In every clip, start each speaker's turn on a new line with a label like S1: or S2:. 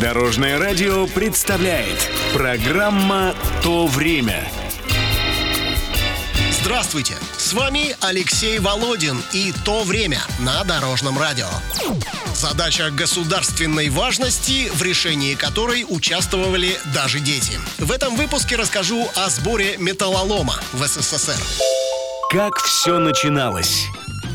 S1: Дорожное радио представляет программа «То время».
S2: Здравствуйте! С вами Алексей Володин и «То время» на Дорожном радио. Задача государственной важности, в решении которой участвовали даже дети. В этом выпуске расскажу о сборе металлолома в СССР.
S1: Как все начиналось?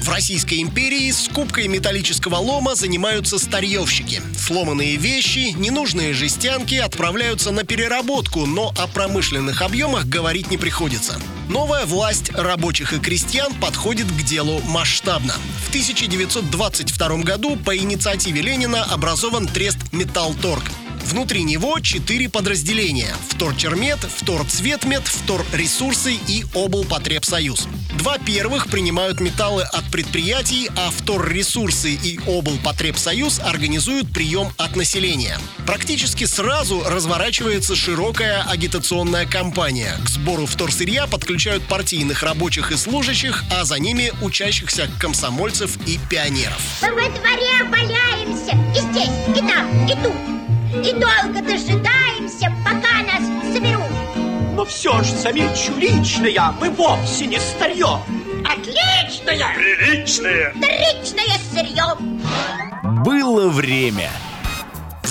S2: В Российской империи скупкой металлического лома занимаются старьевщики. Сломанные вещи, ненужные жестянки отправляются на переработку, но о промышленных объемах говорить не приходится. Новая власть рабочих и крестьян подходит к делу масштабно. В 1922 году по инициативе Ленина образован трест «Металлторг». Внутри него четыре подразделения – Вторчермет, Вторцветмет, Вторресурсы и Облпотребсоюз. Два первых принимают металлы от предприятий, а Вторресурсы и Облпотребсоюз организуют прием от населения. Практически сразу разворачивается широкая агитационная кампания. К сбору вторсырья подключают партийных рабочих и служащих, а за ними учащихся комсомольцев и пионеров.
S3: Мы во дворе валяемся и здесь, и там, и тут. И долго дожидаемся, пока нас соберут.
S4: Но все же, замечу, личное мы вовсе не старье.
S3: Отличное,
S4: Приличное.
S3: вторичное сырье.
S1: Было время.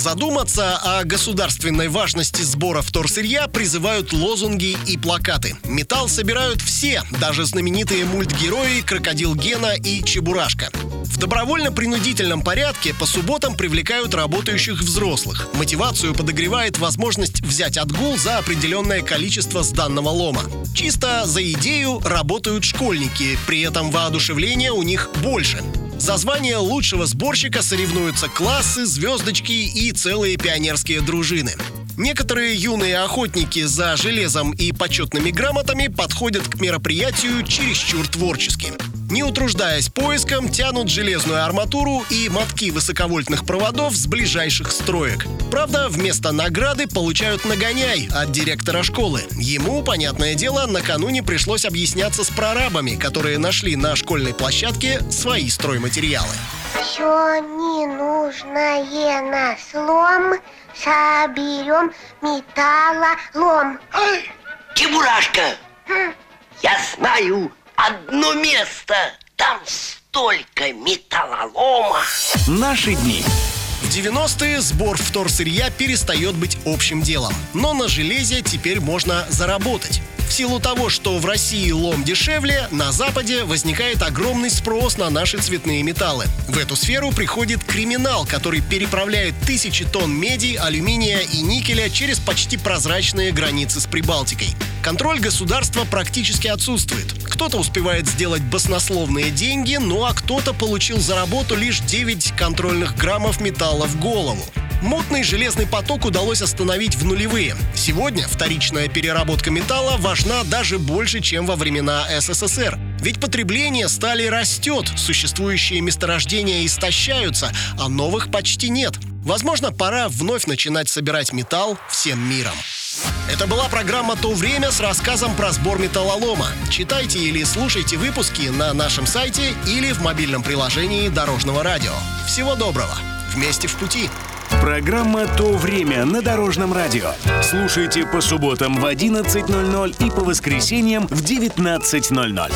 S2: Задуматься о государственной важности сбора вторсырья призывают лозунги и плакаты. Металл собирают все, даже знаменитые мультгерои Крокодил Гена и Чебурашка. В добровольно-принудительном порядке по субботам привлекают работающих взрослых. Мотивацию подогревает возможность взять отгул за определенное количество сданного лома. Чисто за идею работают школьники, при этом воодушевление у них больше. За звание лучшего сборщика соревнуются классы, звездочки и целые пионерские дружины. Некоторые юные охотники за железом и почетными грамотами подходят к мероприятию чересчур творчески. Не утруждаясь поиском, тянут железную арматуру и мотки высоковольтных проводов с ближайших строек. Правда, вместо награды получают нагоняй от директора школы. Ему, понятное дело, накануне пришлось объясняться с прорабами, которые нашли на школьной площадке свои стройматериалы.
S5: Все ненужное на слом соберем металлолом.
S6: Чебурашка, я знаю одно место. Там столько металлолома.
S1: Наши дни.
S2: В 90-е сбор вторсырья перестает быть общим делом. Но на железе теперь можно заработать. В силу того, что в России лом дешевле, на Западе возникает огромный спрос на наши цветные металлы. В эту сферу приходит криминал, который переправляет тысячи тонн меди, алюминия и никеля через почти прозрачные границы с Прибалтикой. Контроль государства практически отсутствует. Кто-то успевает сделать баснословные деньги, ну а кто-то получил за работу лишь 9 контрольных граммов металла в голову. Мутный железный поток удалось остановить в нулевые. Сегодня вторичная переработка металла важна даже больше, чем во времена СССР. Ведь потребление стали растет, существующие месторождения истощаются, а новых почти нет. Возможно, пора вновь начинать собирать металл всем миром. Это была программа «То время» с рассказом про сбор металлолома. Читайте или слушайте выпуски на нашем сайте или в мобильном приложении Дорожного радио. Всего доброго! Вместе в пути!
S1: Программа «То время» на Дорожном радио. Слушайте по субботам в 11.00 и по воскресеньям в 19.00.